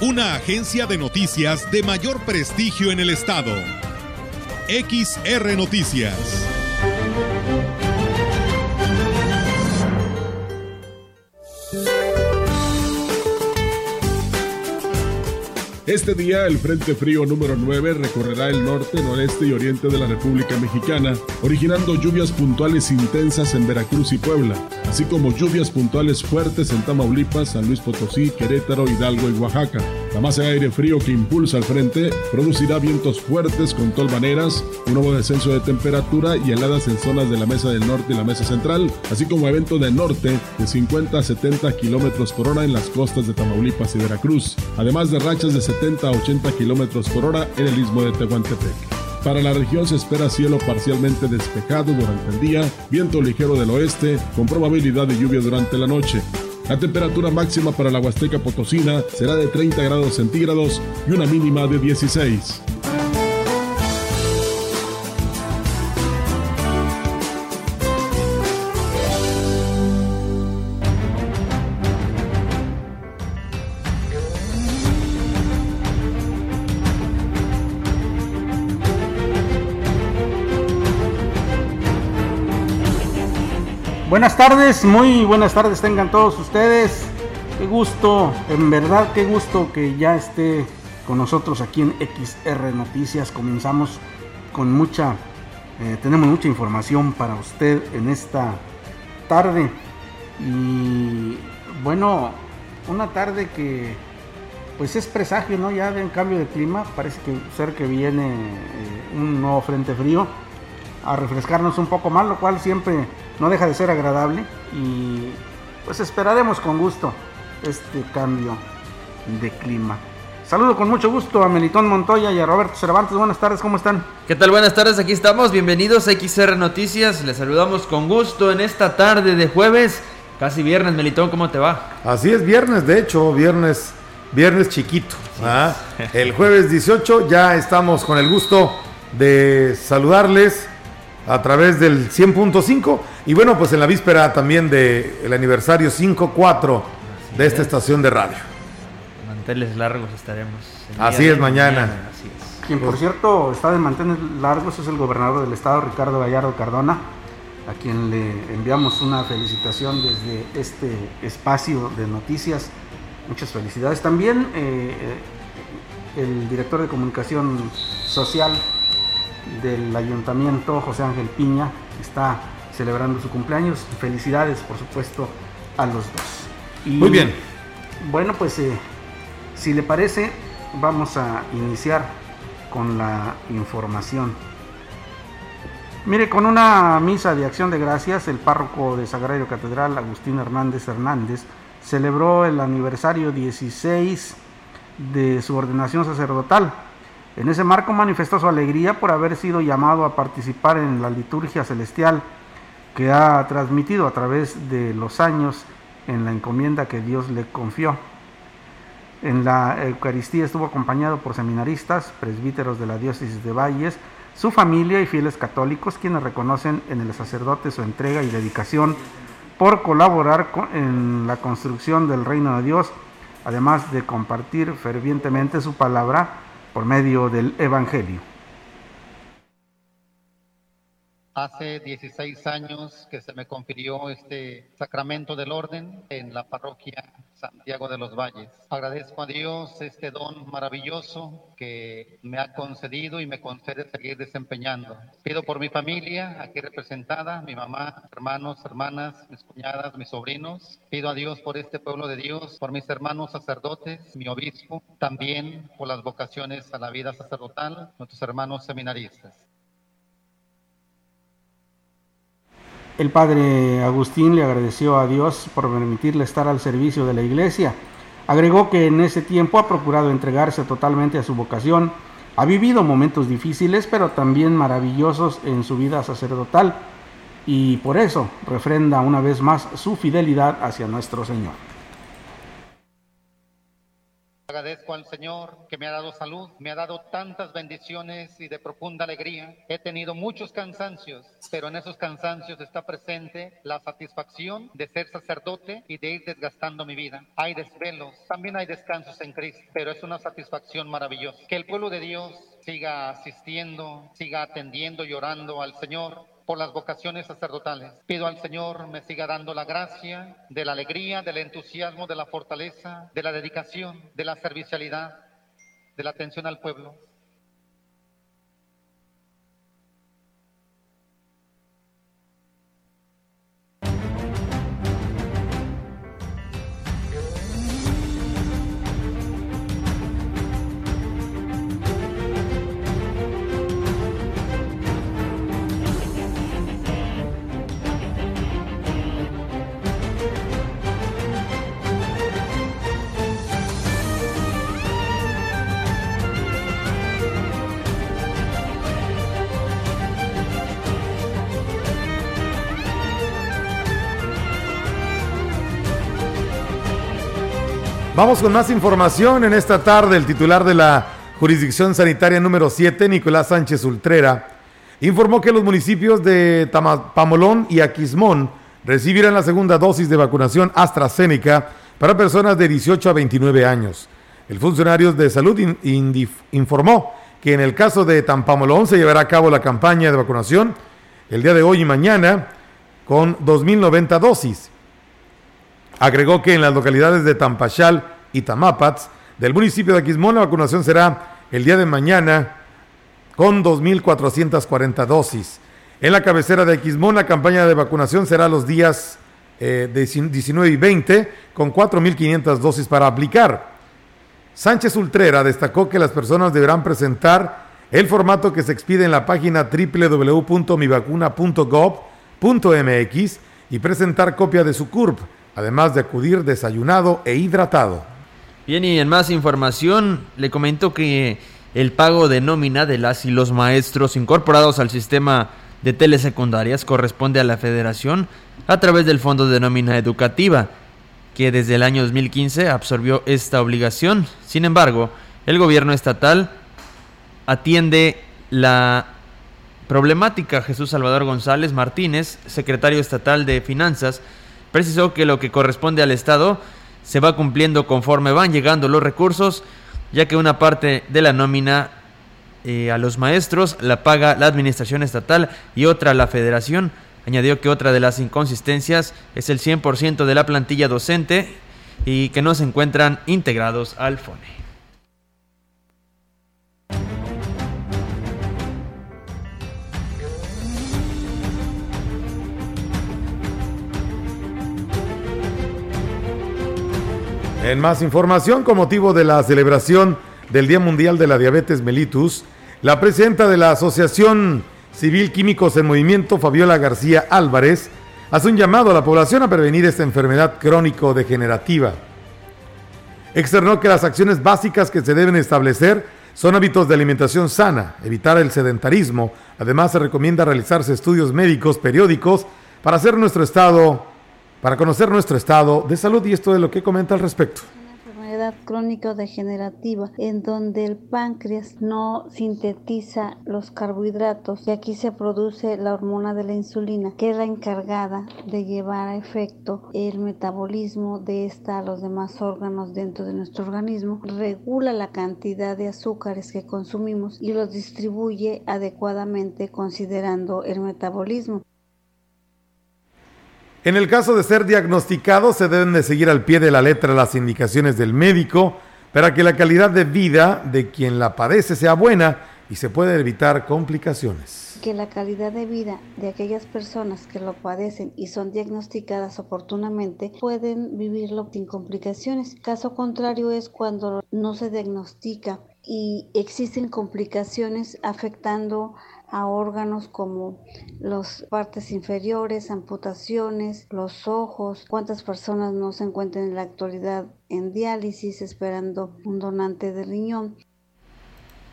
Una agencia de noticias de mayor prestigio en el estado. XR Noticias. Este día el Frente Frío número 9 recorrerá el norte, noreste y oriente de la República Mexicana, originando lluvias puntuales intensas en Veracruz y Puebla, así como lluvias puntuales fuertes en Tamaulipas, San Luis Potosí, Querétaro, Hidalgo y Oaxaca. La masa de aire frío que impulsa al frente producirá vientos fuertes con tolvaneras, un nuevo descenso de temperatura y heladas en zonas de la Mesa del Norte y la Mesa Central, así como evento de norte de 50 a 70 kilómetros por hora en las costas de Tamaulipas y Veracruz, además de rachas de 70 a 80 kilómetros por hora en el istmo de Tehuantepec. Para la región se espera cielo parcialmente despejado durante el día, viento ligero del oeste, con probabilidad de lluvia durante la noche. La temperatura máxima para la Huasteca Potosina será de 30 grados centígrados y una mínima de 16. Buenas tardes, muy buenas tardes tengan todos ustedes. Qué gusto, en verdad qué gusto que ya esté con nosotros aquí en XR Noticias. Comenzamos con mucha, eh, tenemos mucha información para usted en esta tarde. Y bueno, una tarde que pues es presagio, ¿no? Ya de un cambio de clima, parece que ser que viene eh, un nuevo frente frío a refrescarnos un poco más, lo cual siempre no deja de ser agradable y pues esperaremos con gusto este cambio de clima. Saludo con mucho gusto a Melitón Montoya y a Roberto Cervantes. Buenas tardes, ¿cómo están? ¿Qué tal? Buenas tardes, aquí estamos. Bienvenidos a XR Noticias. Les saludamos con gusto en esta tarde de jueves. Casi viernes, Melitón, ¿cómo te va? Así es, viernes, de hecho, viernes, viernes chiquito. ¿ah? El jueves 18 ya estamos con el gusto de saludarles a través del 100.5 y bueno, pues en la víspera también del aniversario 5.4 de esta estación de radio. Manteles largos estaremos. Así es, mañana. Así es. Quien por cierto está de manteles largos es el gobernador del estado, Ricardo Gallardo Cardona, a quien le enviamos una felicitación desde este espacio de noticias. Muchas felicidades. También eh, el director de comunicación social del ayuntamiento, José Ángel Piña, está celebrando su cumpleaños. Felicidades, por supuesto, a los dos. Y, Muy bien. Bueno, pues eh, si le parece, vamos a iniciar con la información. Mire, con una misa de acción de gracias, el párroco de Sagrario Catedral, Agustín Hernández Hernández, celebró el aniversario 16 de su ordenación sacerdotal. En ese marco manifestó su alegría por haber sido llamado a participar en la liturgia celestial que ha transmitido a través de los años en la encomienda que Dios le confió. En la Eucaristía estuvo acompañado por seminaristas, presbíteros de la diócesis de Valles, su familia y fieles católicos, quienes reconocen en el sacerdote su entrega y dedicación por colaborar en la construcción del reino de Dios, además de compartir fervientemente su palabra por medio del Evangelio. Hace 16 años que se me confirió este sacramento del orden en la parroquia Santiago de los Valles. Agradezco a Dios este don maravilloso que me ha concedido y me concede seguir desempeñando. Pido por mi familia aquí representada, mi mamá, hermanos, hermanas, mis cuñadas, mis sobrinos. Pido a Dios por este pueblo de Dios, por mis hermanos sacerdotes, mi obispo, también por las vocaciones a la vida sacerdotal, nuestros hermanos seminaristas. El padre Agustín le agradeció a Dios por permitirle estar al servicio de la iglesia, Agregó que en ese tiempo ha procurado entregarse totalmente a su vocación, ha vivido momentos difíciles pero también maravillosos en su vida sacerdotal. Y por eso refrenda una vez más su fidelidad hacia nuestro Señor. Agradezco al Señor que me ha dado salud, me ha dado tantas bendiciones y de profunda alegría. He tenido muchos cansancios, pero en esos cansancios está presente la satisfacción de ser sacerdote y de ir desgastando mi vida. Hay desvelos, también hay descansos en Cristo, pero es una satisfacción maravillosa. Que el pueblo de Dios siga asistiendo, siga atendiendo y orando al Señor por las vocaciones sacerdotales. Pido al Señor me siga dando la gracia de la alegría, del entusiasmo, de la fortaleza, de la dedicación, de la servicialidad, de la atención al pueblo. Vamos con más información en esta tarde. El titular de la jurisdicción sanitaria número 7, Nicolás Sánchez Ultrera, informó que los municipios de Pamolón y Aquismón recibirán la segunda dosis de vacunación AstraZeneca para personas de 18 a 29 años. El funcionario de salud informó que en el caso de Tampamolón se llevará a cabo la campaña de vacunación el día de hoy y mañana con 2.090 dosis Agregó que en las localidades de Tampachal y Tamapats del municipio de Aquismón la vacunación será el día de mañana con 2.440 dosis. En la cabecera de Aquismón la campaña de vacunación será los días eh, de 19 y 20 con 4.500 dosis para aplicar. Sánchez Ultrera destacó que las personas deberán presentar el formato que se expide en la página www.mivacuna.gov.mx y presentar copia de su CURP además de acudir desayunado e hidratado. Bien, y en más información, le comento que el pago de nómina de las y los maestros incorporados al sistema de telesecundarias corresponde a la federación a través del Fondo de Nómina Educativa, que desde el año 2015 absorbió esta obligación. Sin embargo, el gobierno estatal atiende la problemática. Jesús Salvador González Martínez, secretario estatal de Finanzas, Precisó que lo que corresponde al Estado se va cumpliendo conforme van llegando los recursos, ya que una parte de la nómina eh, a los maestros la paga la administración estatal y otra la federación. Añadió que otra de las inconsistencias es el 100% de la plantilla docente y que no se encuentran integrados al FONE. En más información, con motivo de la celebración del Día Mundial de la Diabetes Mellitus, la presidenta de la Asociación Civil Químicos en Movimiento, Fabiola García Álvarez, hace un llamado a la población a prevenir esta enfermedad crónico-degenerativa. Externó que las acciones básicas que se deben establecer son hábitos de alimentación sana, evitar el sedentarismo. Además, se recomienda realizarse estudios médicos periódicos para hacer nuestro estado para conocer nuestro estado de salud y esto es lo que comenta al respecto enfermedad crónico-degenerativa en donde el páncreas no sintetiza los carbohidratos y aquí se produce la hormona de la insulina que es la encargada de llevar a efecto el metabolismo de esta a los demás órganos dentro de nuestro organismo, regula la cantidad de azúcares que consumimos y los distribuye adecuadamente considerando el metabolismo. En el caso de ser diagnosticado, se deben de seguir al pie de la letra las indicaciones del médico para que la calidad de vida de quien la padece sea buena y se pueda evitar complicaciones. Que la calidad de vida de aquellas personas que lo padecen y son diagnosticadas oportunamente pueden vivirlo sin complicaciones. Caso contrario es cuando no se diagnostica y existen complicaciones afectando a órganos como las partes inferiores, amputaciones, los ojos, cuántas personas no se encuentran en la actualidad en diálisis esperando un donante de riñón.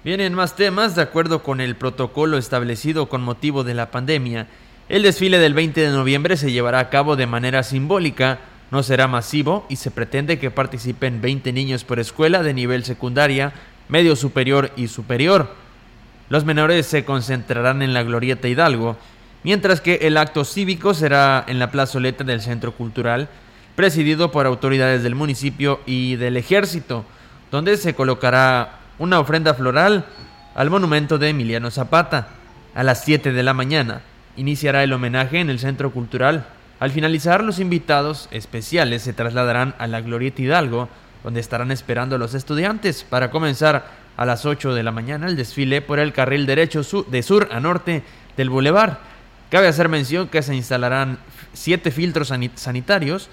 Vienen más temas, de acuerdo con el protocolo establecido con motivo de la pandemia. El desfile del 20 de noviembre se llevará a cabo de manera simbólica, no será masivo y se pretende que participen 20 niños por escuela de nivel secundaria, medio superior y superior. Los menores se concentrarán en la Glorieta Hidalgo, mientras que el acto cívico será en la plazoleta del Centro Cultural, presidido por autoridades del municipio y del ejército, donde se colocará una ofrenda floral al monumento de Emiliano Zapata. A las 7 de la mañana iniciará el homenaje en el Centro Cultural. Al finalizar, los invitados especiales se trasladarán a la Glorieta Hidalgo, donde estarán esperando a los estudiantes para comenzar a las 8 de la mañana el desfile por el carril derecho de sur a norte del bulevar. Cabe hacer mención que se instalarán siete filtros sanitarios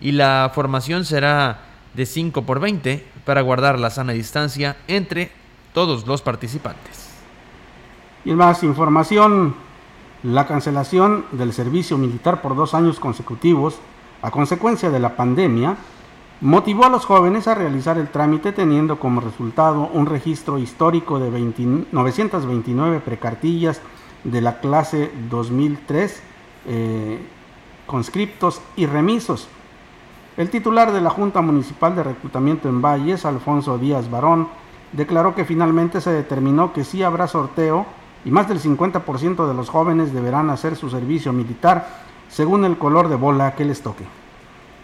y la formación será de 5 por 20 para guardar la sana distancia entre todos los participantes. Y más información, la cancelación del servicio militar por dos años consecutivos a consecuencia de la pandemia motivó a los jóvenes a realizar el trámite teniendo como resultado un registro histórico de 929 precartillas de la clase 2003, eh, conscriptos y remisos. El titular de la Junta Municipal de Reclutamiento en Valles, Alfonso Díaz Barón, declaró que finalmente se determinó que sí habrá sorteo y más del 50% de los jóvenes deberán hacer su servicio militar según el color de bola que les toque.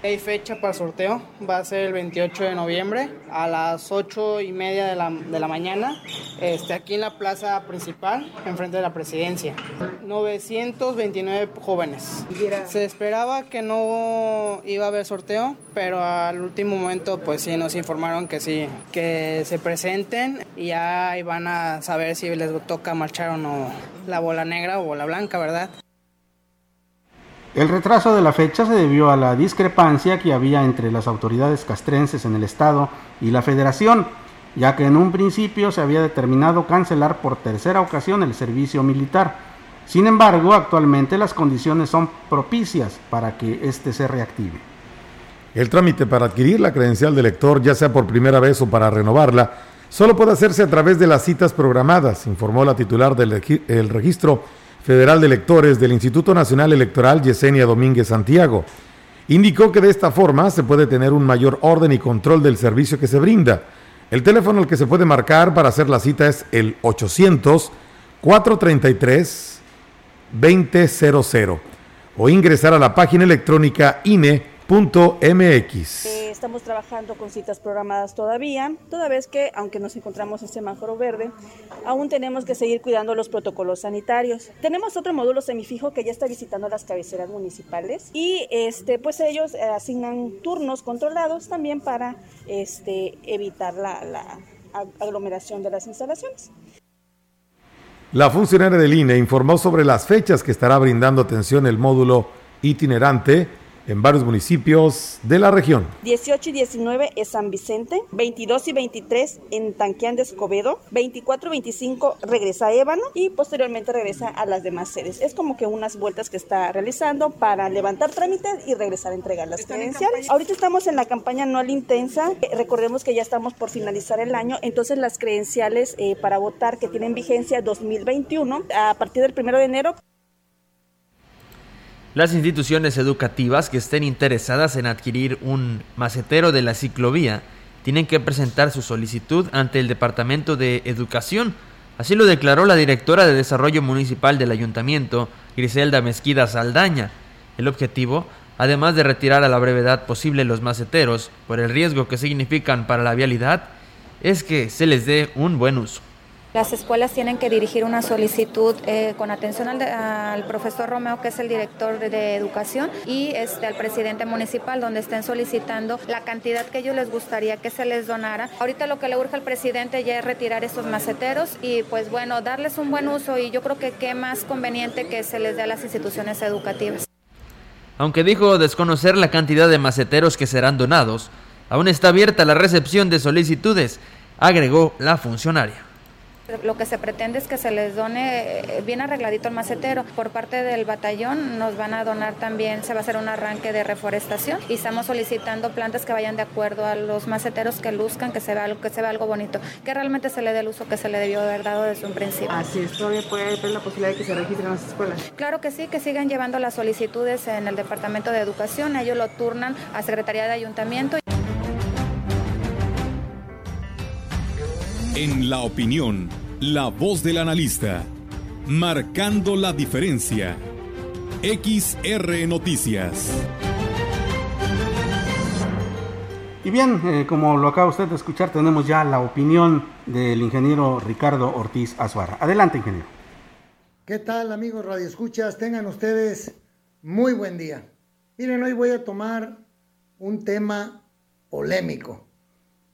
Hay fecha para sorteo, va a ser el 28 de noviembre a las 8 y media de la, de la mañana, este, aquí en la plaza principal, enfrente de la presidencia. 929 jóvenes. Se esperaba que no iba a haber sorteo, pero al último momento pues sí nos informaron que sí, que se presenten y ya van a saber si les toca marchar o no la bola negra o bola blanca, ¿verdad? El retraso de la fecha se debió a la discrepancia que había entre las autoridades castrenses en el estado y la federación, ya que en un principio se había determinado cancelar por tercera ocasión el servicio militar. Sin embargo, actualmente las condiciones son propicias para que éste se reactive. El trámite para adquirir la credencial de lector, ya sea por primera vez o para renovarla, solo puede hacerse a través de las citas programadas, informó la titular del registro Federal de Electores del Instituto Nacional Electoral Yesenia Domínguez Santiago. Indicó que de esta forma se puede tener un mayor orden y control del servicio que se brinda. El teléfono al que se puede marcar para hacer la cita es el 800 433 2000 o ingresar a la página electrónica INE.mx estamos trabajando con citas programadas todavía, toda vez que, aunque nos encontramos en semáforo verde, aún tenemos que seguir cuidando los protocolos sanitarios. Tenemos otro módulo semifijo que ya está visitando las cabeceras municipales y este, pues ellos eh, asignan turnos controlados también para este, evitar la aglomeración de las instalaciones. La funcionaria del INE informó sobre las fechas que estará brindando atención el módulo itinerante en varios municipios de la región. 18 y 19 en San Vicente, 22 y 23 en Tanquián de Escobedo, 24 y 25 regresa a Ébano y posteriormente regresa a las demás sedes. Es como que unas vueltas que está realizando para levantar trámites y regresar a entregar las credenciales. Ahorita estamos en la campaña anual intensa, recordemos que ya estamos por finalizar el año, entonces las credenciales eh, para votar que tienen vigencia 2021 a partir del 1 de enero las instituciones educativas que estén interesadas en adquirir un macetero de la ciclovía tienen que presentar su solicitud ante el Departamento de Educación. Así lo declaró la directora de Desarrollo Municipal del Ayuntamiento, Griselda Mezquida Saldaña. El objetivo, además de retirar a la brevedad posible los maceteros por el riesgo que significan para la vialidad, es que se les dé un buen uso. Las escuelas tienen que dirigir una solicitud eh, con atención al, profesor Romeo, que es el director de, educación, y este, al presidente municipal, donde estén solicitando la cantidad que ellos les gustaría que se les donara. Ahorita lo que le urge al presidente ya es retirar esos maceteros y pues bueno, darles un buen uso y yo creo que qué más conveniente que se les dé a las instituciones educativas. Aunque dijo desconocer la cantidad de maceteros que serán donados, aún está abierta la recepción de solicitudes agregó la funcionaria lo que se pretende es que se les done eh, bien arregladito el macetero. Por parte del batallón nos van a donar también, se va a hacer un arranque de reforestación y estamos solicitando plantas que vayan de acuerdo a los maceteros que luzcan, que se vea que se vea algo bonito, que realmente se le dé el uso que se le debió haber dado desde un principio. Así es, todavía puede haber la posibilidad de que se registren las escuelas. Claro que sí, que sigan llevando las solicitudes en el Departamento de Educación, ellos lo turnan a Secretaría de Ayuntamiento. En la opinión la voz del analista, marcando la diferencia. XR Noticias. Y bien, eh, como lo acaba usted de escuchar, tenemos ya la opinión del ingeniero Ricardo Ortiz Azuara. Adelante, ingeniero. ¿Qué tal, amigos Radio Escuchas? Tengan ustedes muy buen día. Miren, hoy voy a tomar un tema polémico,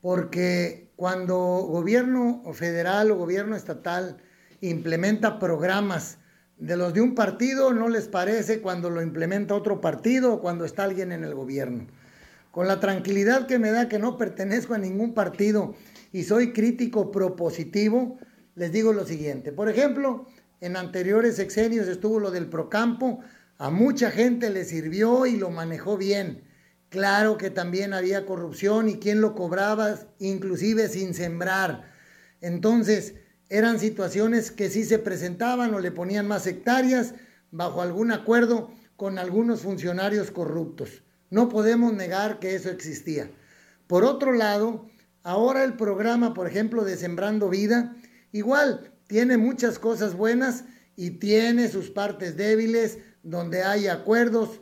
porque cuando gobierno federal o gobierno estatal implementa programas de los de un partido, no les parece cuando lo implementa otro partido o cuando está alguien en el gobierno. Con la tranquilidad que me da que no pertenezco a ningún partido y soy crítico propositivo, les digo lo siguiente. Por ejemplo, en anteriores sexenios estuvo lo del Procampo, a mucha gente le sirvió y lo manejó bien. Claro que también había corrupción y quién lo cobraba, inclusive sin sembrar. Entonces, eran situaciones que sí se presentaban o le ponían más hectáreas bajo algún acuerdo con algunos funcionarios corruptos. No podemos negar que eso existía. Por otro lado, ahora el programa, por ejemplo, de Sembrando Vida, igual tiene muchas cosas buenas y tiene sus partes débiles, donde hay acuerdos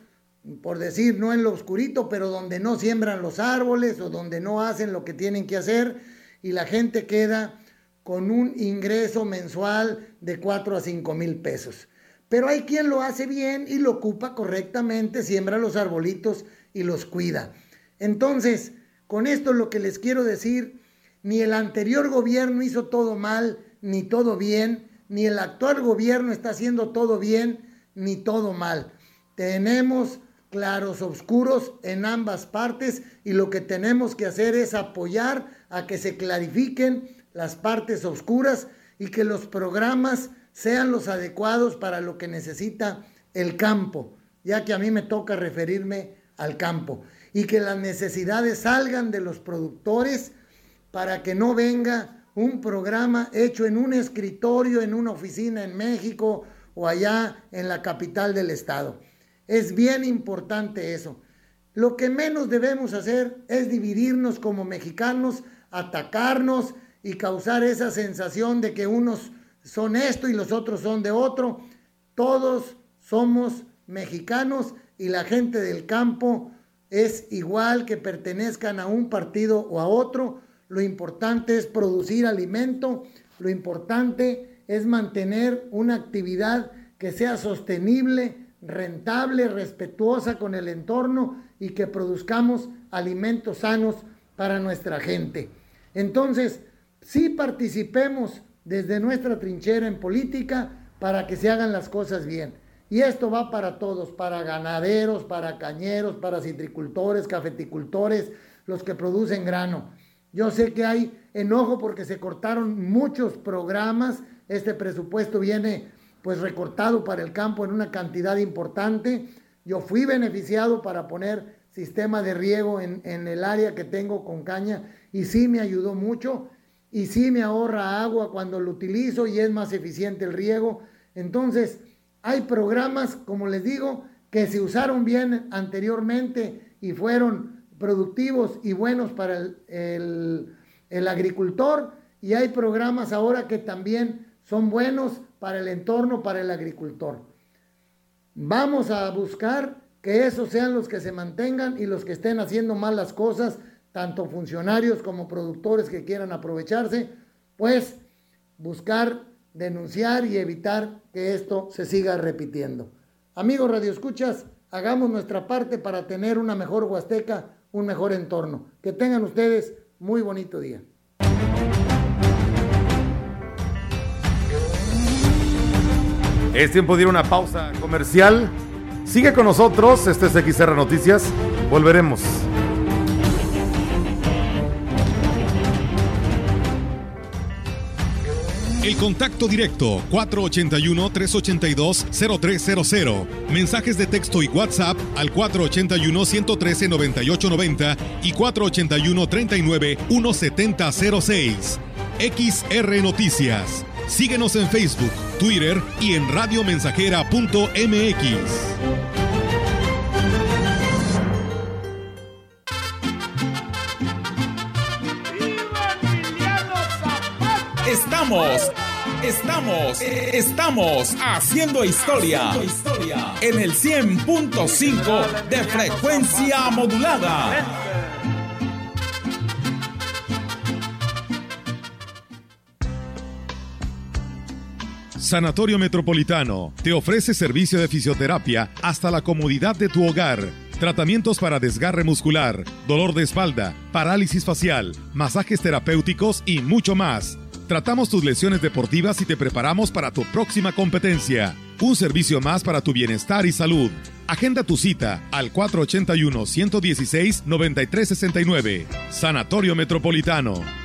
por decir, no en lo oscurito, pero donde no siembran los árboles o donde no hacen lo que tienen que hacer y la gente queda con un ingreso mensual de 4 a 5 mil pesos. Pero hay quien lo hace bien y lo ocupa correctamente, siembra los arbolitos y los cuida. Entonces, con esto lo que les quiero decir, ni el anterior gobierno hizo todo mal, ni todo bien, ni el actual gobierno está haciendo todo bien, ni todo mal. Tenemos claros oscuros en ambas partes y lo que tenemos que hacer es apoyar a que se clarifiquen las partes oscuras y que los programas sean los adecuados para lo que necesita el campo, ya que a mí me toca referirme al campo, y que las necesidades salgan de los productores para que no venga un programa hecho en un escritorio, en una oficina en México o allá en la capital del estado. Es bien importante eso. Lo que menos debemos hacer es dividirnos como mexicanos, atacarnos y causar esa sensación de que unos son esto y los otros son de otro. Todos somos mexicanos y la gente del campo es igual que pertenezcan a un partido o a otro. Lo importante es producir alimento, lo importante es mantener una actividad que sea sostenible, rentable, respetuosa con el entorno y que produzcamos alimentos sanos para nuestra gente. Entonces, sí participemos desde nuestra trinchera en política para que se hagan las cosas bien. Y esto va para todos, para ganaderos, para cañeros, para citricultores, cafeticultores, los que producen grano. Yo sé que hay enojo porque se cortaron muchos programas. Este presupuesto viene pues recortado para el campo en una cantidad importante. Yo fui beneficiado para poner sistema de riego en, en, el área que tengo con caña y sí me ayudó mucho y sí me ahorra agua cuando lo utilizo y es más eficiente el riego. Entonces, hay programas, como les digo, que se usaron bien anteriormente y fueron productivos y buenos para el, el, el agricultor y hay programas ahora que también son buenos para el entorno, para el agricultor. Vamos a buscar que esos sean los que se mantengan y los que estén haciendo mal las cosas, tanto funcionarios como productores que quieran aprovecharse, pues buscar denunciar y evitar que esto se siga repitiendo. Amigos Radio Escuchas, hagamos nuestra parte para tener una mejor Huasteca, un mejor entorno. Que tengan ustedes muy bonito día. Es tiempo de ir a una pausa comercial. Sigue con nosotros, este es XR Noticias. Volveremos. El contacto directo 481-382-0300. Mensajes de texto y WhatsApp al 481-113-9890 y 481-39-1706. XR Noticias. Síguenos en Facebook, Twitter y en radiomensajera.mx. Estamos, estamos, estamos haciendo historia en el 100.5 de frecuencia modulada. Sanatorio Metropolitano te ofrece servicio de fisioterapia hasta la comodidad de tu hogar. Tratamientos para desgarre muscular, dolor de espalda, parálisis facial, masajes terapéuticos y mucho más. Tratamos tus lesiones deportivas y te preparamos para tu próxima competencia. Un servicio más para tu bienestar y salud. Agenda tu cita al 481-116-9369. Sanatorio Metropolitano.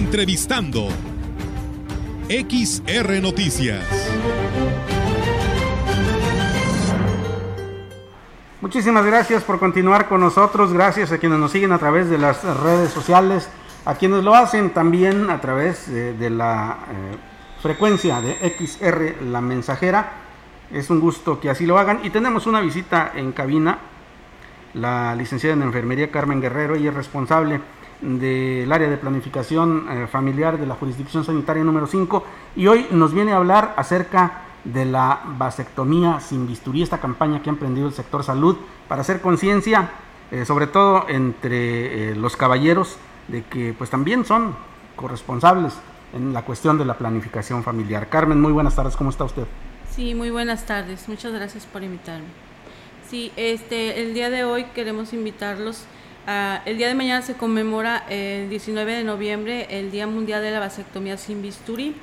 Entrevistando. XR Noticias. Muchísimas gracias por continuar con nosotros. Gracias a quienes nos siguen a través de las redes sociales, a quienes lo hacen también a través de, la eh, frecuencia de XR La Mensajera. Es un gusto que así lo hagan. Y tenemos una visita en cabina. La licenciada en enfermería Carmen Guerrero, y es responsable del área de planificación eh, familiar de la jurisdicción sanitaria número 5 y hoy nos viene a hablar acerca de la vasectomía sin bisturí, esta campaña que ha emprendido el sector salud para hacer conciencia, eh, sobre todo entre eh, los caballeros, de que pues también son corresponsables en la cuestión de la planificación familiar. Carmen, muy buenas tardes, ¿cómo está usted? Sí, muy buenas tardes, muchas gracias por invitarme. Sí, este, el día de hoy queremos invitarlos Uh, el día de mañana se conmemora el 19 de noviembre el Día Mundial de la Vasectomía sin Bisturí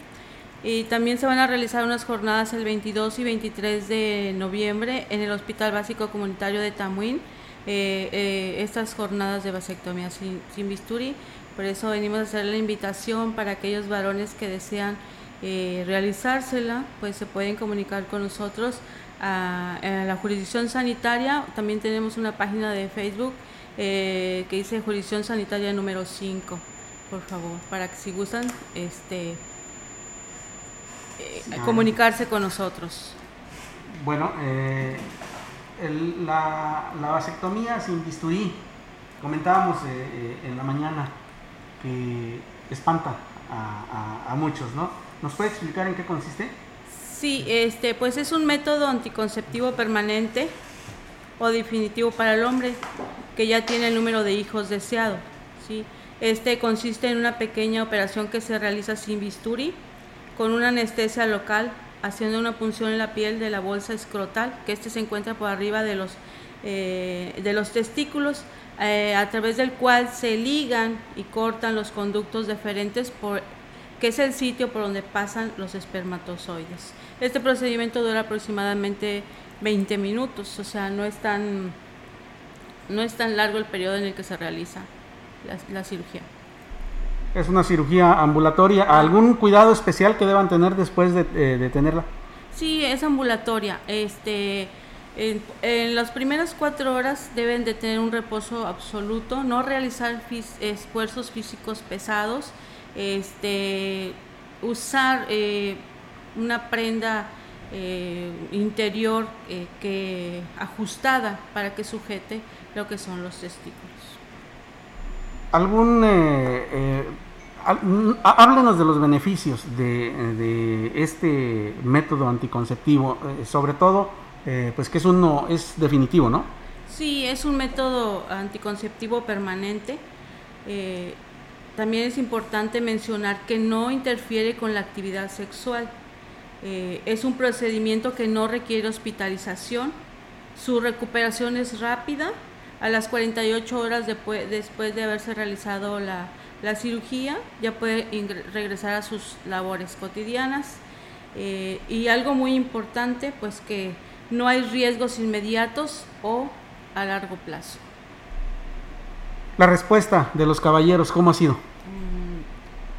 y también se van a realizar unas jornadas el 22 y 23 de noviembre en el Hospital Básico Comunitario de Tamuín, eh, eh, estas jornadas de vasectomía sin, sin. Por eso venimos a hacer la invitación para aquellos varones que desean eh, realizársela, pues se pueden comunicar con nosotros a, a la jurisdicción sanitaria. También tenemos una página de Facebook eh, que dice jurisdicción sanitaria número 5, por favor, para que si gustan este, eh, comunicarse con nosotros. Bueno, eh, el, la, la, vasectomía sin bisturí, comentábamos eh, en la mañana que espanta a, a, a, muchos, ¿no? ¿Nos puede explicar en qué consiste? Sí, este, pues es un método anticonceptivo permanente o definitivo para el hombre que ya tiene el número de hijos deseado. ¿sí? Este consiste en una pequeña operación que se realiza sin bisturí, con una anestesia local, haciendo una punción en la piel de la bolsa escrotal, que este se encuentra por arriba de los, eh, de los testículos, eh, a través del cual se ligan y cortan los conductos deferentes, por, que es el sitio por donde pasan los espermatozoides. Este procedimiento dura aproximadamente 20 minutos, o sea, no es tan, no es tan largo el periodo en el que se realiza la, la cirugía. Es una cirugía ambulatoria. ¿Algún cuidado especial que deban tener después de, eh, de tenerla? Sí, es ambulatoria. Este, en, las primeras cuatro horas deben de tener un reposo absoluto, no realizar esfuerzos físicos pesados, este, usar eh, una prenda eh, interior que ajustada para que sujete lo que son los testículos. ¿Algún háblenos de los beneficios de, este método anticonceptivo, eh, sobre todo, eh, pues que es uno, es definitivo, ¿no? Sí, es un método anticonceptivo permanente. Eh, también es importante mencionar que no interfiere con la actividad sexual. es un procedimiento que no requiere hospitalización. Su recuperación es rápida. A las 48 horas después de haberse realizado la, la cirugía, ya puede regresar a sus labores cotidianas. Eh, y algo muy importante, pues que no hay riesgos inmediatos o a largo plazo. La respuesta de los caballeros, ¿cómo ha sido?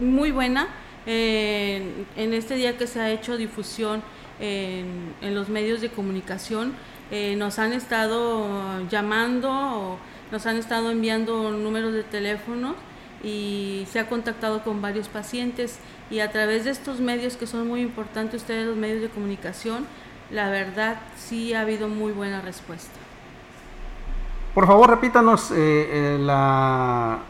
Mm, muy buena. En este día que se ha hecho difusión en, los medios de comunicación, eh, nos han estado llamando o nos han estado enviando números de teléfono y se ha contactado con varios pacientes y a través de estos medios que son muy importantes, ustedes los medios de comunicación, la verdad sí ha habido muy buena respuesta. Por favor, repítanos eh, eh, la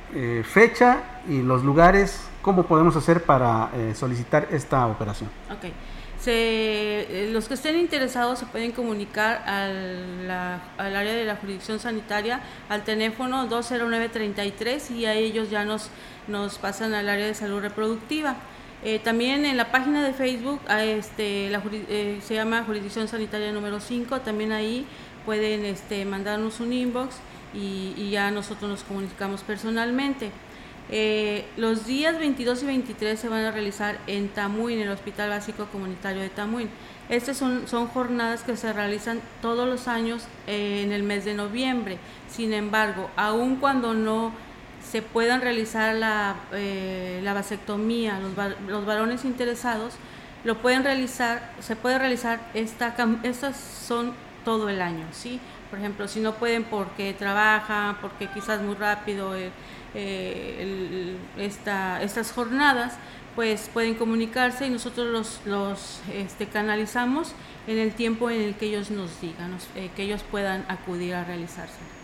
fecha y los lugares, cómo podemos hacer para solicitar esta operación. Okay. Se, los que estén interesados se pueden comunicar al, al, área de la jurisdicción sanitaria al teléfono 20933 y a ellos ya nos, nos pasan al área de salud reproductiva. Eh, también en la página de Facebook este, la, eh, se llama Jurisdicción Sanitaria número 5, también ahí pueden este, mandarnos un inbox y, y ya nosotros nos comunicamos personalmente. Eh, los días 22 y 23 se van a realizar en Tamuín, en el Hospital Básico Comunitario de Tamuín. Estas son, son jornadas que se realizan todos los años eh, en el mes de noviembre. Sin embargo, aun cuando no se puedan realizar la, eh, la vasectomía, los, los, varones interesados, lo pueden realizar, se puede realizar, esta, estas son todo el año, ¿sí? Por ejemplo, si no pueden porque trabajan, porque quizás muy rápido eh, esta, estas jornadas, pues pueden comunicarse y nosotros los, los este, canalizamos en el tiempo en el que ellos nos digan, eh, que ellos puedan acudir a realizarse.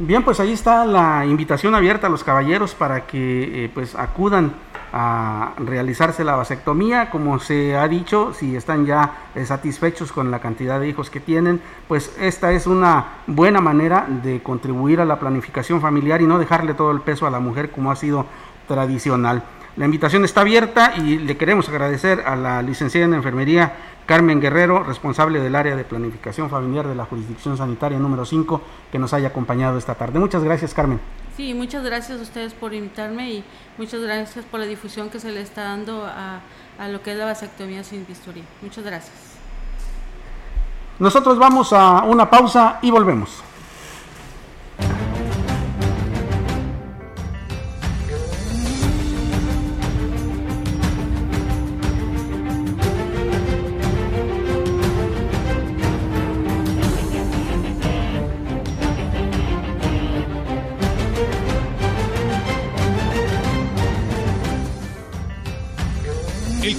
Bien, pues ahí está la invitación abierta a los caballeros para que eh, pues acudan a realizarse la vasectomía. Como se ha dicho, si están ya eh, satisfechos con la cantidad de hijos que tienen, pues esta es una buena manera de contribuir a la planificación familiar y no dejarle todo el peso a la mujer como ha sido tradicional. La invitación está abierta y le queremos agradecer a la licenciada en enfermería Carmen Guerrero, responsable del área de planificación familiar de la jurisdicción sanitaria número 5, que nos haya acompañado esta tarde. Muchas gracias, Carmen. Sí, muchas gracias a ustedes por invitarme y muchas gracias por la difusión que se le está dando a, a lo que es la vasectomía sin bisturí. Muchas gracias. Nosotros vamos a una pausa y volvemos.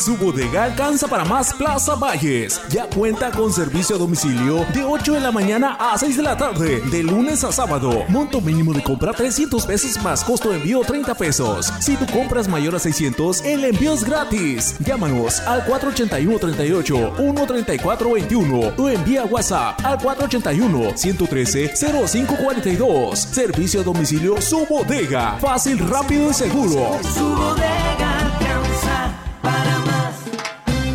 Su bodega alcanza para más Plaza Valles. Ya cuenta con servicio a domicilio de 8 de la mañana a 6 de la tarde, de lunes a sábado. Monto mínimo de compra 300 pesos más costo de envío 30 pesos. Si tu compras mayor a 600, el envío es gratis. Llámanos al 481 38 134 21 o envía WhatsApp al 481 113 0542. Servicio a domicilio Su Bodega. Fácil, rápido y seguro. Su bodega.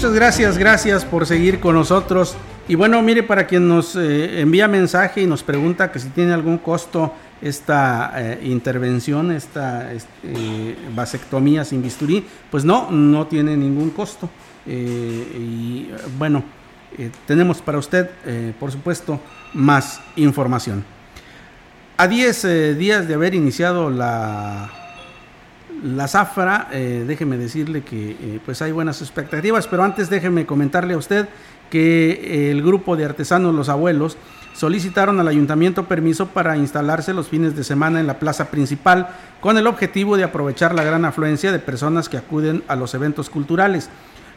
Muchas gracias, gracias por seguir con nosotros. Y bueno, mire, para quien nos eh, envía mensaje y nos pregunta que si tiene algún costo esta eh, intervención, esta eh, vasectomía sin bisturí, pues no, no tiene ningún costo. Y bueno, tenemos para usted, por supuesto, más información. A 10 eh, días de haber iniciado la, la zafra, eh, déjeme decirle que eh, pues hay buenas expectativas, pero antes déjeme comentarle a usted que eh, el grupo de artesanos Los Abuelos solicitaron al ayuntamiento permiso para instalarse los fines de semana en la plaza principal con el objetivo de aprovechar la gran afluencia de personas que acuden a los eventos culturales.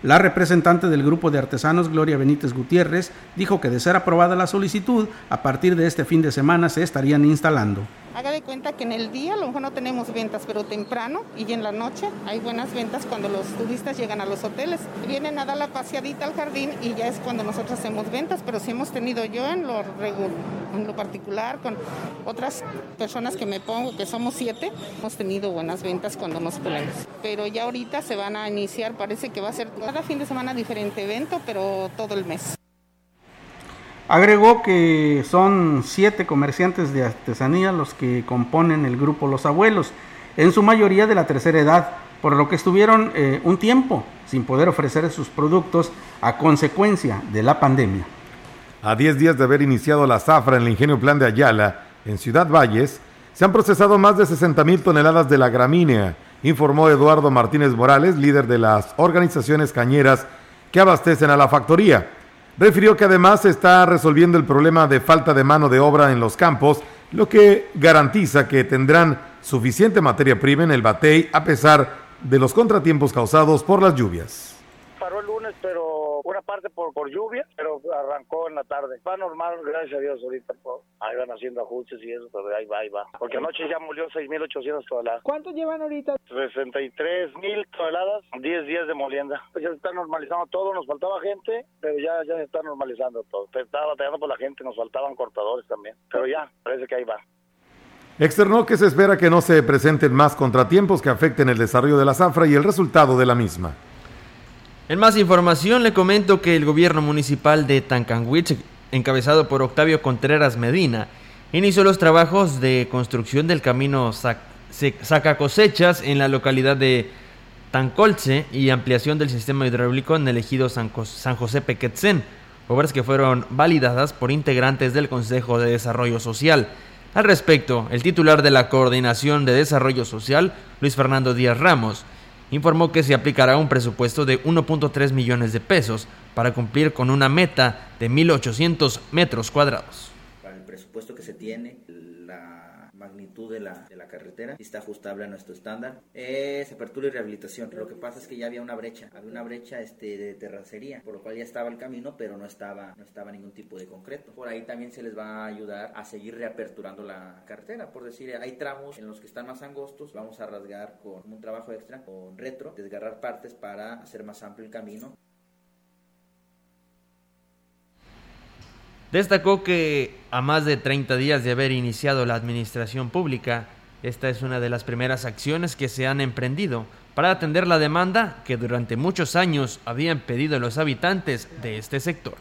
La representante del grupo de artesanos, Gloria Benítez Gutiérrez, dijo que de ser aprobada la solicitud, a partir de este fin de semana se estarían instalando. Haga de cuenta que en el día a lo mejor no tenemos ventas, pero temprano y en la noche hay buenas ventas cuando los turistas llegan a los hoteles. Vienen a dar la paseadita al jardín y ya es cuando nosotros hacemos ventas, pero sí hemos tenido yo en lo, en lo particular con otras personas que me pongo, que somos siete, hemos tenido buenas ventas cuando nos ponemos. Pero ya ahorita se van a iniciar, parece que va a ser cada fin de semana diferente evento, pero todo el mes. Agregó que son siete comerciantes de artesanía los que componen el grupo Los Abuelos, en su mayoría de la tercera edad, por lo que estuvieron eh, un tiempo sin poder ofrecer sus productos a consecuencia de la pandemia. A 10 días de haber iniciado la zafra en el ingenio Plan de Ayala, en Ciudad Valles, se han procesado más de 60 mil toneladas de la gramínea, informó Eduardo Martínez Morales, líder de las organizaciones cañeras que abastecen a la factoría. Refirió que además se está resolviendo el problema de falta de mano de obra en los campos, lo que garantiza que tendrán suficiente materia prima en el batey a pesar de los contratiempos causados por las lluvias. Paró el lunes, pero una parte por, por lluvia, pero arrancó en la tarde. Va normal, gracias a Dios, ahorita. pues, ahí van haciendo ajustes y eso, pero ahí va, ahí va. Porque anoche ya murió 6.800 toneladas. ¿Cuánto llevan ahorita? 63.000 toneladas, 10 días de molienda. Pues ya se está normalizando todo, nos faltaba gente, pero ya, ya se está normalizando todo. Se estaba batallando por la gente, nos faltaban cortadores también. Pero ya, parece que ahí va. Externó que se espera que no se presenten más contratiempos que afecten el desarrollo de la zafra y el resultado de la misma. En más información le comento que el gobierno municipal de Tancanwitz, encabezado por Octavio Contreras Medina, inició los trabajos de construcción del camino Sac- Saca Cosechas en la localidad de Tancolce y ampliación del sistema hidráulico en el ejido San, San José Pequetzen, obras que fueron validadas por integrantes del Consejo de Desarrollo Social. Al respecto, el titular de la Coordinación de Desarrollo Social, Luis Fernando Díaz Ramos, informó que se aplicará un presupuesto de 1.3 millones de pesos para cumplir con una meta de 1.800 metros cuadrados. Para el presupuesto que se tiene, la magnitud de la, de la carretera está ajustable a nuestro estándar. Es apertura y rehabilitación. Lo que pasa es que ya había una brecha, había una brecha este, de terracería, por lo cual ya estaba el camino, pero no estaba, no estaba ningún tipo de concreto. Por ahí también se les va a ayudar a seguir reaperturando la carretera. Por decir, hay tramos en los que están más angostos, vamos a rasgar con un trabajo extra, con retro, desgarrar partes para hacer más amplio el camino. Destacó que a más de 30 días de haber iniciado la administración pública, esta es una de las primeras acciones que se han emprendido para atender la demanda que durante muchos años habían pedido los habitantes de este sector.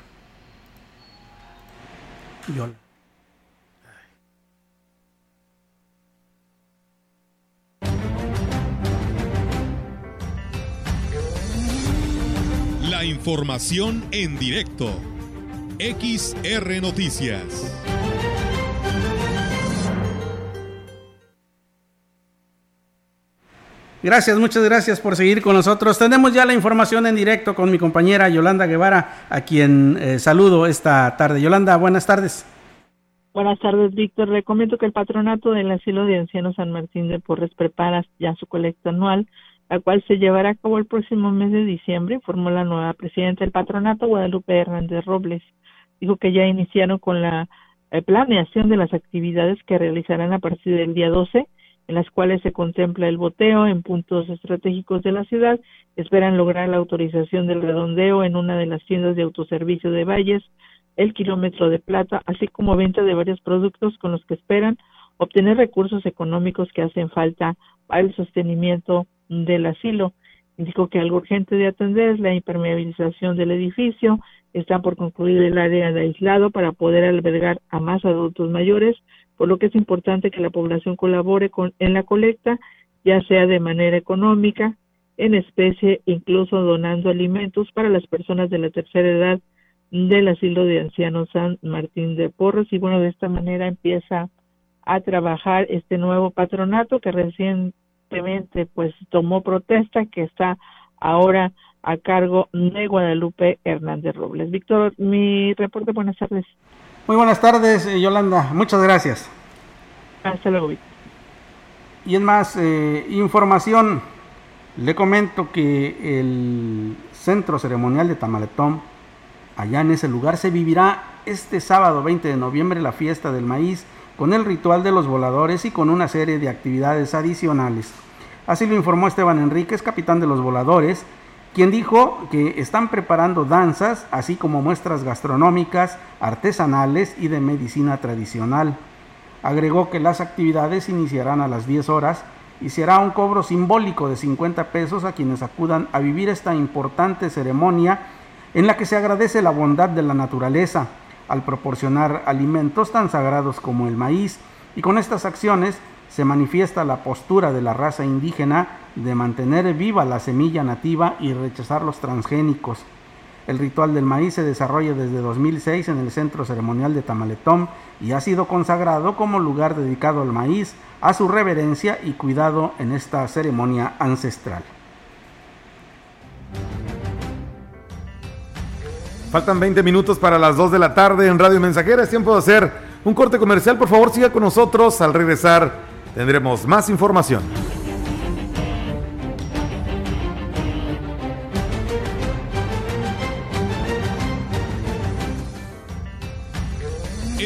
La información en directo. XR Noticias. Gracias, muchas gracias por seguir con nosotros. Tenemos ya la información en directo con mi compañera Yolanda Guevara, a quien eh, saludo esta tarde. Yolanda, buenas tardes. Buenas tardes, Víctor. Le comento que el patronato del asilo de ancianos San Martín de Porres prepara ya su colecta anual, la cual se llevará a cabo el próximo mes de diciembre, informó la nueva presidenta del patronato, Guadalupe Hernández Robles. Dijo que ya iniciaron con la eh, planeación de las actividades que realizarán a partir del día 12 en las cuales se contempla el boteo en puntos estratégicos de la ciudad. Esperan lograr la autorización del redondeo en una de las tiendas de autoservicio de Valles, el kilómetro de plata, así como venta de varios productos con los que esperan obtener recursos económicos que hacen falta para el sostenimiento del asilo. Indicó que algo urgente de atender es la impermeabilización del edificio. Están por concluir el área de aislado para poder albergar a más adultos mayores por lo que es importante que la población colabore con, en la colecta, ya sea de manera económica, en especie, incluso donando alimentos para las personas de la tercera edad del asilo de ancianos San Martín de Porros y bueno, de esta manera empieza a trabajar este nuevo patronato que recientemente pues tomó protesta que está ahora a cargo de Guadalupe Hernández Robles. Víctor, mi reporte, buenas tardes. Muy buenas tardes, eh, Yolanda. Muchas gracias. Hasta luego. Y en más eh, información, le comento que el Centro Ceremonial de Tamaletón, allá en ese lugar, se vivirá este sábado 20 de noviembre la fiesta del maíz con el ritual de los voladores y con una serie de actividades adicionales. Así lo informó Esteban Enríquez, capitán de los voladores, quien dijo que están preparando danzas, así como muestras gastronómicas, artesanales y de medicina tradicional. Agregó que las actividades iniciarán a las 10 horas y será un cobro simbólico de 50 pesos a quienes acudan a vivir esta importante ceremonia en la que se agradece la bondad de la naturaleza al proporcionar alimentos tan sagrados como el maíz y con estas acciones se manifiesta la postura de la raza indígena de mantener viva la semilla nativa y rechazar los transgénicos. El ritual del maíz se desarrolla desde 2006 en el Centro Ceremonial de Tamaletón y ha sido consagrado como lugar dedicado al maíz, a su reverencia y cuidado en esta ceremonia ancestral. Faltan 20 minutos para las 2 de la tarde en Radio Mensajera. Es tiempo de hacer un corte comercial. Por favor, siga con nosotros. Al regresar tendremos más información.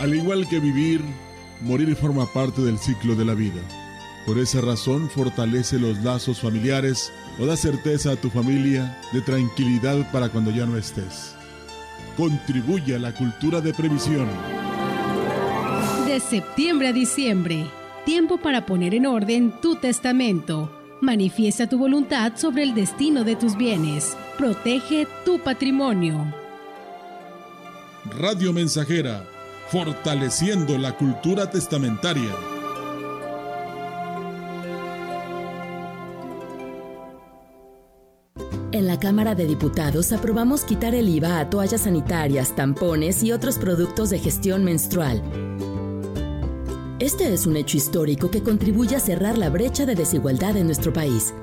Al igual que vivir, morir forma parte del ciclo de la vida. Por esa razón fortalece los lazos familiares o da certeza a tu familia de tranquilidad para cuando ya no estés. Contribuye a la cultura de previsión. De septiembre a diciembre, tiempo para poner en orden tu testamento. Manifiesta tu voluntad sobre el destino de tus bienes. Protege tu patrimonio. Radio Mensajera, fortaleciendo la cultura testamentaria. En la Cámara de Diputados aprobamos quitar el IVA a toallas sanitarias, tampones y otros productos de gestión menstrual. Este es un hecho histórico que contribuye a cerrar la brecha de desigualdad en nuestro país.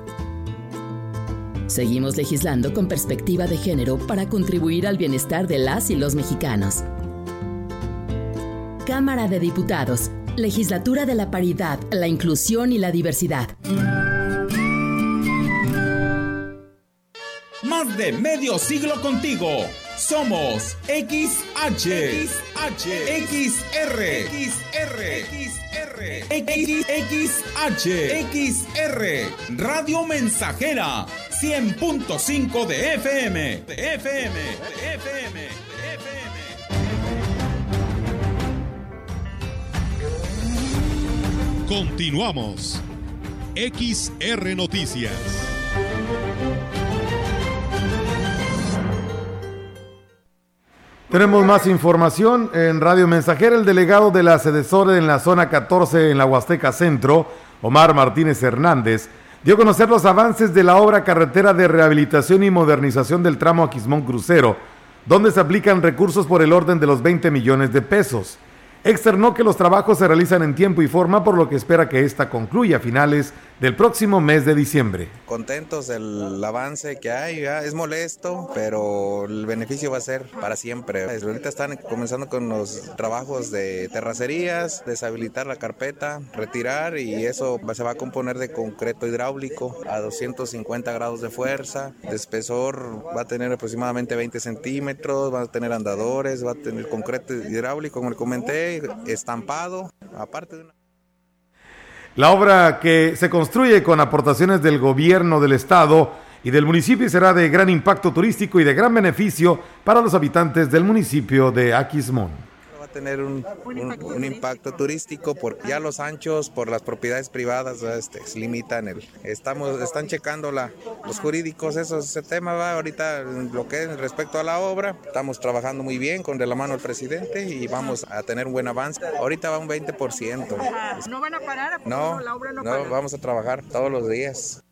Seguimos legislando con perspectiva de género para contribuir al bienestar de las y los mexicanos. Cámara de Diputados, Legislatura de la Paridad, la Inclusión y la Diversidad. Más de medio siglo contigo. Somos XH, XH, XR, XR, XR, XH, XR, Radio Mensajera, 100.5 de FM, de FM, de FM, de FM. Continuamos. XR Noticias. Tenemos más información en Radio Mensajera. El delegado de la Sedesore en la zona 14 en la Huasteca Centro, Omar Martínez Hernández, dio a conocer los avances de la obra carretera de rehabilitación y modernización del tramo Aquismón Crucero, donde se aplican recursos por el orden de los 20 millones de pesos. Externó que los trabajos se realizan en tiempo y forma, por lo que espera que esta concluya a finales del próximo mes de diciembre. Contentos del avance que hay, es molesto, pero el beneficio va a ser para siempre. Ahorita están comenzando con los trabajos de terracerías, deshabilitar la carpeta, retirar y eso se va a componer de concreto hidráulico a 250 grados de fuerza, de espesor va a tener aproximadamente 20 centímetros, va a tener andadores, va a tener concreto hidráulico, como le comenté, estampado, aparte de una... La obra que se construye con aportaciones del gobierno del estado y del municipio será de gran impacto turístico y de gran beneficio para los habitantes del municipio de Aquismón. Tener un, un- un impacto turístico por ya los anchos, por las propiedades privadas, este, se limitan el, estamos, están checando la, los jurídicos, eso, ese tema va ahorita lo que es respecto a la obra, estamos trabajando muy bien con de la mano al presidente y vamos a tener un buen avance. Ahorita va un 20%. ¿No van a parar? ¿A poco No, la obra no, no, para? vamos a trabajar todos los días.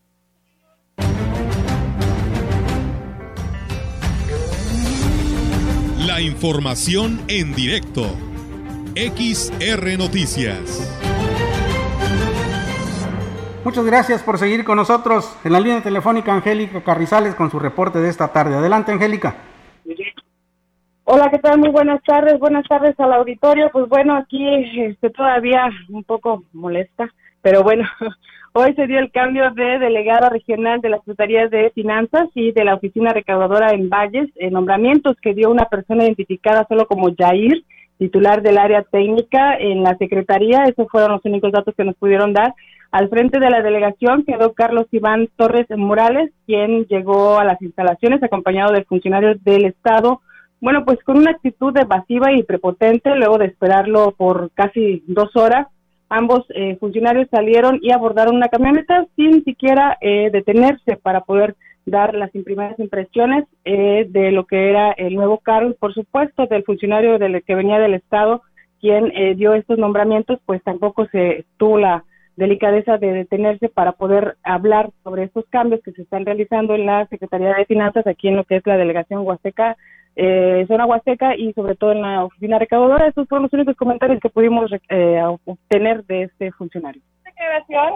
La información en directo. XR Noticias. Muchas gracias por seguir con nosotros. En la línea telefónica Angélica Carrizales con su reporte de esta tarde. Adelante, Angélica. Hola, ¿qué tal? Muy buenas tardes. Buenas tardes al auditorio. Pues bueno, aquí este, todavía un poco molesta, pero bueno, hoy se dio el cambio de delegada regional de la Secretaría de Finanzas y de la Oficina Recaudadora en Valles, en nombramientos que dio una persona identificada solo como Jair, titular del área técnica en la Secretaría. Esos fueron los únicos datos que nos pudieron dar. Al frente de la delegación quedó Carlos Iván Torres Morales, quien llegó a las instalaciones acompañado de funcionarios del Estado, bueno, pues con una actitud evasiva y prepotente, luego de esperarlo por casi dos horas, ambos eh, funcionarios salieron y abordaron una camioneta sin siquiera eh, detenerse para poder dar las primeras impresiones eh, de lo que era el nuevo cargo por supuesto del funcionario del, que venía del Estado, quien eh, dio estos nombramientos, pues tampoco se tuvo la delicadeza de detenerse para poder hablar sobre estos cambios que se están realizando en la Secretaría de Finanzas aquí en lo que es la delegación Huasteca eh, zona Huasteca y sobre todo en la oficina recaudadora. Esos fueron los únicos comentarios que pudimos eh, obtener de este funcionario. Gracias.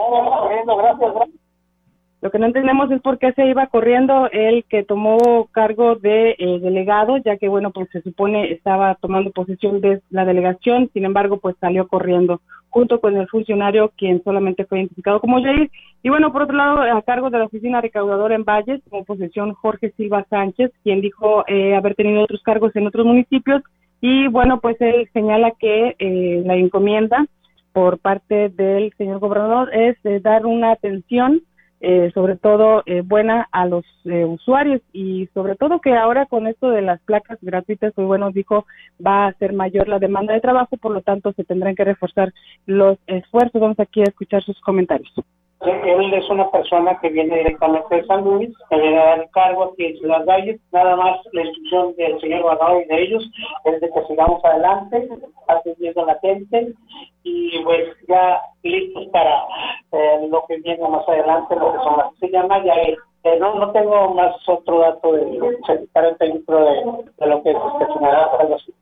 Lo que no entendemos es por qué se iba corriendo el que tomó cargo de eh, delegado, ya que, bueno, pues se supone estaba tomando posesión de la delegación, sin embargo, pues salió corriendo junto con el funcionario quien solamente fue identificado como Jair. Y bueno, por otro lado, a cargo de la oficina recaudadora en Valles, como posesión Jorge Silva Sánchez, quien dijo eh, haber tenido otros cargos en otros municipios. Y bueno, pues él señala que eh, la encomienda por parte del señor gobernador es dar una atención eh, sobre todo eh, buena a los eh, usuarios y sobre todo que ahora con esto de las placas gratuitas, pues bueno, dijo, va a ser mayor la demanda de trabajo, por lo tanto se tendrán que reforzar los esfuerzos. Vamos aquí a escuchar sus comentarios. Él es una persona que viene directamente de San Luis, que le da el cargo aquí en Ciudad Valles. Nada más la instrucción del señor gobernador y de ellos es de que sigamos adelante, atendiendo a la gente y pues ya listos para eh, lo que viene más adelante, lo que son las... Se llama ya eh, no, no tengo más otro dato de secretario técnico de, de lo que es este,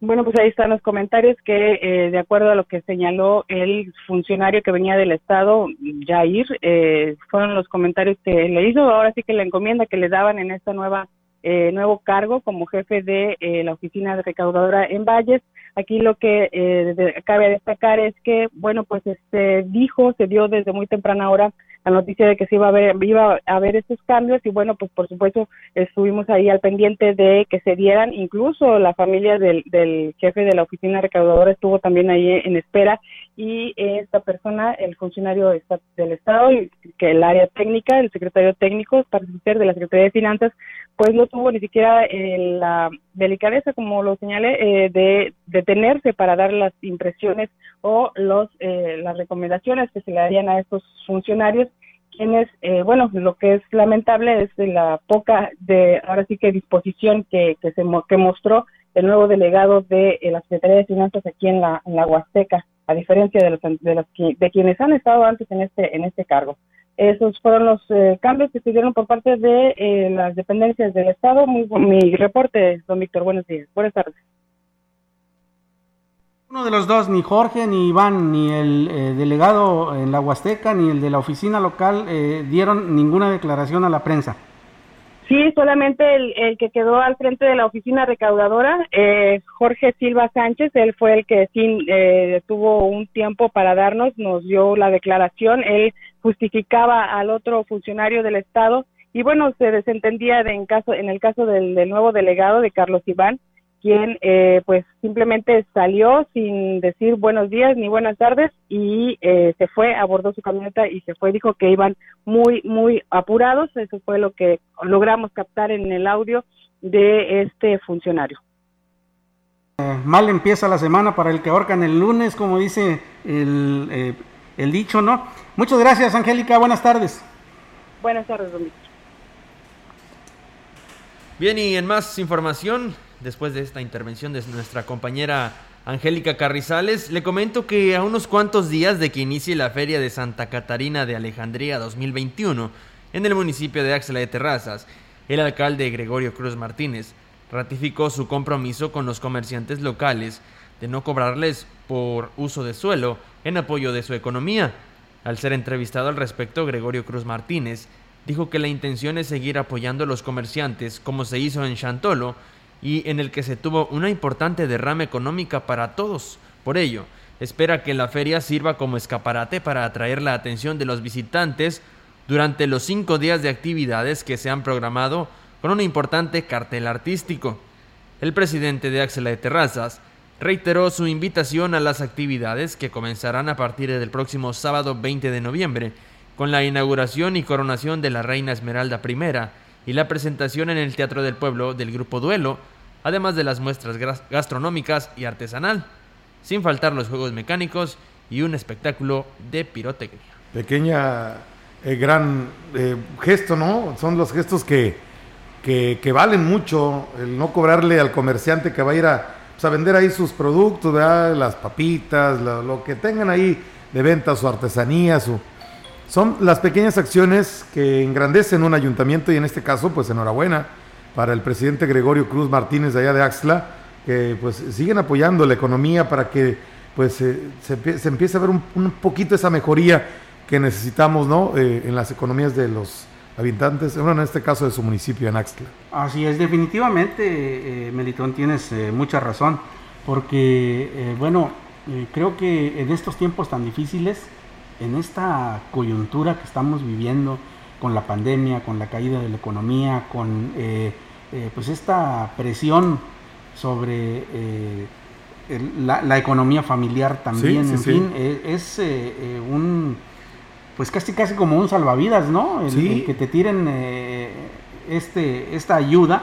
bueno, pues ahí están los comentarios que, eh, de acuerdo a lo que señaló el funcionario que venía del Estado, Jair, eh, fueron los comentarios que le hizo. Ahora sí que la encomienda que le daban en esta nueva eh, nuevo cargo como jefe de eh, la oficina de recaudadora en Valles. Aquí lo que eh, cabe destacar es que, bueno, pues este dijo, se dio desde muy temprana hora la noticia de que se iba a ver, iba a haber estos cambios y bueno, pues por supuesto estuvimos ahí al pendiente de que se dieran, incluso la familia del, del jefe de la oficina recaudadora estuvo también ahí en espera y esta persona, el funcionario del Estado, que el área técnica, el secretario técnico, ser de la Secretaría de Finanzas, pues no tuvo ni siquiera eh, la delicadeza, como lo señalé, eh, de detenerse para dar las impresiones o los eh, las recomendaciones que se le darían a estos funcionarios quienes, eh, bueno, lo que es lamentable es la poca, de ahora sí que disposición que, que, se, que mostró el nuevo delegado de la Secretaría de Finanzas aquí en la, en la Huasteca, a diferencia de los, de los de quienes han estado antes en este en este cargo. Esos fueron los eh, cambios que se dieron por parte de eh, las dependencias del Estado. Muy, mi reporte, don Víctor. Buenos días. Buenas tardes. Uno de los dos, ni Jorge, ni Iván, ni el eh, delegado en la Huasteca, ni el de la oficina local dieron ninguna declaración a la prensa. Sí, solamente el, el, que quedó al frente de la oficina recaudadora, eh, Jorge Silva Sánchez, él fue el que sí eh, tuvo un tiempo para darnos, nos dio la declaración, él justificaba al otro funcionario del Estado y bueno, se desentendía de en, caso, en el caso del nuevo delegado de Carlos Iván, quien eh, pues simplemente salió sin decir buenos días ni buenas tardes y eh, se fue, abordó su camioneta y se fue, dijo que iban muy, muy apurados, eso fue lo que logramos captar en el audio de este funcionario. Eh, mal empieza la semana para el que ahorcan el lunes, como dice el, eh, el dicho, ¿no? Muchas gracias, Angélica, buenas tardes. Buenas tardes, Domingo. Bien, y en más información, después de esta intervención de nuestra compañera Angélica Carrizales, le comento que a unos cuantos días de que inicie la Feria de Santa Catarina de Alejandría 2021 en el municipio de Axla de Terrazas, el alcalde Gregorio Cruz Martínez ratificó su compromiso con los comerciantes locales de no cobrarles por uso de suelo en apoyo de su economía. Al ser entrevistado al respecto, Gregorio Cruz Martínez dijo que la intención es seguir apoyando a los comerciantes como se hizo en Chantolo y en el que se tuvo una importante derrama económica para todos. Por ello, espera que la feria sirva como escaparate para atraer la atención de los visitantes durante los cinco días de actividades que se han programado con un importante cartel artístico. El presidente de Axela de Terrazas reiteró su invitación a las actividades que comenzarán a partir del próximo sábado 20 de noviembre, con la inauguración y coronación de la Reina Esmeralda I y la presentación en el Teatro del Pueblo del Grupo Duelo, además de las muestras gastronómicas y artesanal, sin faltar los juegos mecánicos y un espectáculo de pirotecnia. Pequeña, eh, gran eh, gesto, ¿no? Son los gestos que, que, que, valen mucho, el no cobrarle al comerciante que va a ir a, pues, a vender ahí sus productos, las papitas, lo, lo que tengan ahí de venta, su artesanía, su son las pequeñas acciones que engrandecen un ayuntamiento y en este caso, pues enhorabuena, para el presidente Gregorio Cruz Martínez de allá de Axla, que pues siguen apoyando la economía para que pues se, se empiece a ver un, un poquito esa mejoría que necesitamos ¿no? Eh, en las economías de los habitantes, bueno, en este caso de su municipio en Axtla. Así es, definitivamente, eh, Melitón, tienes eh, mucha razón, porque, eh, bueno, creo que en estos tiempos tan difíciles, en esta coyuntura que estamos viviendo con la pandemia, con la caída de la economía, con eh, eh, pues esta presión sobre eh, el- la, la economía familiar también, sí, en sí. fin, eh, es un pues casi casi como un salvavidas, ¿no? El, que te tiren este, esta ayuda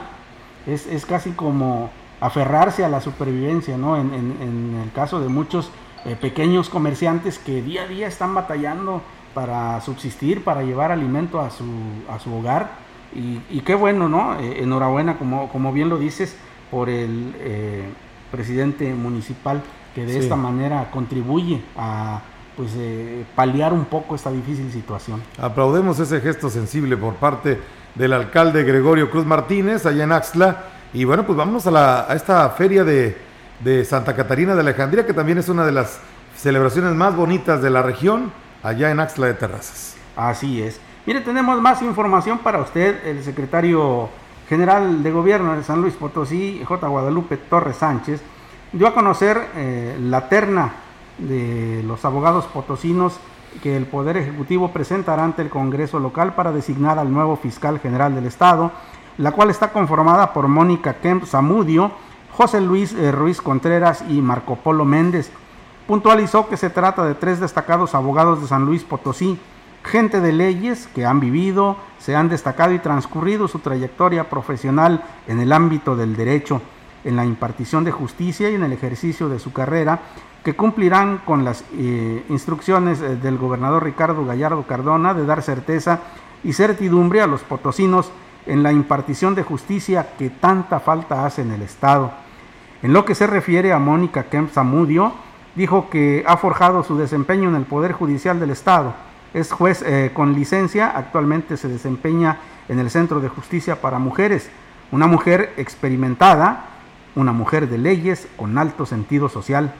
es, es casi como aferrarse a la supervivencia, ¿no? En, en- en el caso de muchos eh, pequeños comerciantes que día a día están batallando para subsistir, para llevar alimento a su, a su hogar. Y, y qué bueno, ¿no? Eh, enhorabuena, como, como bien lo dices, por el eh, presidente municipal que de Sí. esta manera contribuye a pues eh, paliar un poco esta difícil situación. Aplaudemos ese gesto sensible por parte del alcalde Gregorio Cruz Martínez allá en Axtla. Y bueno, pues vámonos a, la- a esta feria de, de Santa Catarina de Alejandría, que también es una de las celebraciones más bonitas de la región, allá en Axtla de Terrazas. Así es. Mire, tenemos más información para usted. El secretario general de gobierno de San Luis Potosí, J. Guadalupe Torres Sánchez, dio a conocer eh, la terna de los abogados potosinos que el Poder Ejecutivo presentará ante el Congreso local para designar al nuevo fiscal general del Estado, la cual está conformada por Mónica Kemp Zamudio, José Luis eh, Ruiz Contreras y Marco Polo Méndez. Puntualizó que se trata de tres destacados abogados de San Luis Potosí, gente de leyes que han vivido, se han destacado y transcurrido su trayectoria profesional en el ámbito del derecho, en la impartición de justicia y en el ejercicio de su carrera, que cumplirán con las eh, instrucciones eh, del gobernador Ricardo Gallardo Cardona de dar certeza y certidumbre a los potosinos en la impartición de justicia que tanta falta hace en el Estado. En lo que se refiere a Mónica Kemp Zamudio, dijo que ha forjado su desempeño en el Poder Judicial del Estado. Es juez eh, con licencia, actualmente se desempeña en el Centro de Justicia para Mujeres. Una mujer experimentada, una mujer de leyes con alto sentido social.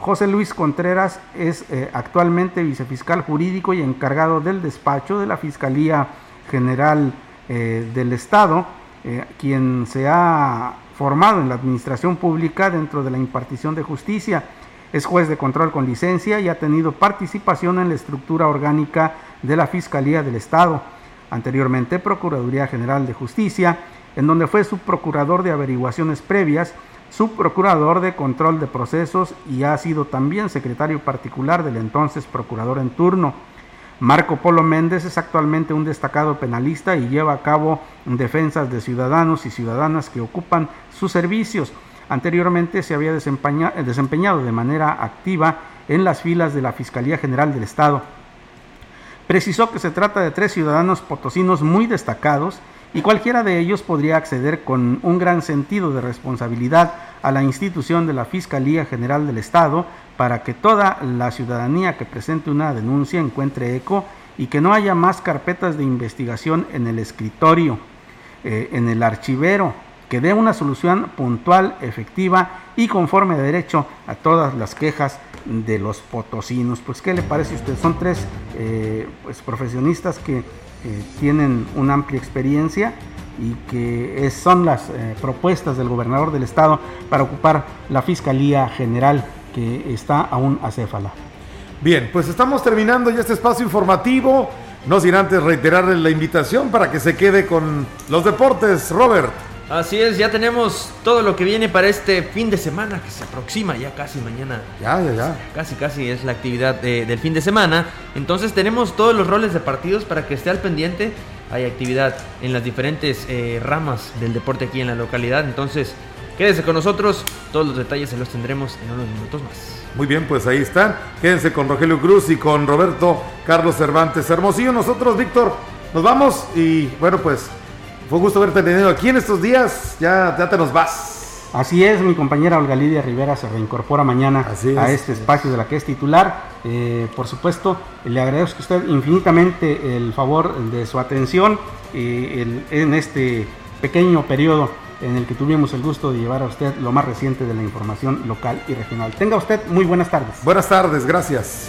José Luis Contreras es eh, actualmente vicefiscal jurídico y encargado del despacho de la Fiscalía General eh, del Estado, eh, quien se ha formado en la administración pública dentro de la impartición de justicia. Es juez de control con licencia y ha tenido participación en la estructura orgánica de la Fiscalía del Estado. Anteriormente, Procuraduría General de Justicia, en donde fue subprocurador de averiguaciones previas, subprocurador de control de procesos y ha sido también secretario particular del entonces procurador en turno. Marco Polo Méndez es actualmente un destacado penalista y lleva a cabo defensas de ciudadanos y ciudadanas que ocupan sus servicios. Anteriormente se había desempeña- desempeñado de manera activa en las filas de la Fiscalía General del Estado. Precisó que se trata de tres ciudadanos potosinos muy destacados y cualquiera de ellos podría acceder con un gran sentido de responsabilidad a la institución de la Fiscalía General del Estado para que toda la ciudadanía que presente una denuncia encuentre eco y que no haya más carpetas de investigación en el escritorio, eh, en el archivero, que dé una solución puntual, efectiva y conforme a derecho a todas las quejas de los potosinos. Pues, ¿qué le parece a usted? Son tres eh, pues, profesionistas que eh, tienen una amplia experiencia y que es- son las eh, propuestas del gobernador del estado para ocupar la Fiscalía General que está aún acéfala. Bien, pues estamos terminando ya este espacio informativo. No sin antes reiterarles la invitación para que se quede con los deportes, Robert. Así es, ya tenemos todo lo que viene para este fin de semana que se aproxima ya casi mañana. Ya, ya, ya. Casi, casi es la actividad de- del fin de semana. Entonces tenemos todos los roles de partidos para que esté al pendiente. Hay actividad en las diferentes eh, ramas del deporte aquí en la localidad. Entonces quédese con nosotros. Todos los detalles se los tendremos en unos minutos más. Muy bien, pues ahí están. Quédense con Rogelio Cruz y con Roberto Carlos Cervantes Hermosillo. Nosotros, Víctor, nos vamos y bueno, pues fue un gusto verte tenido aquí en estos días. Ya, ya te nos vas. Así es, mi compañera Olga Lidia Rivera se reincorpora mañana a este espacio de la que es titular. Eh, por supuesto, le agradezco a usted infinitamente el favor de su atención eh, el- en este pequeño periodo en el que tuvimos el gusto de llevar a usted lo más reciente de la información local y regional. Tenga usted muy buenas tardes. Buenas tardes, gracias.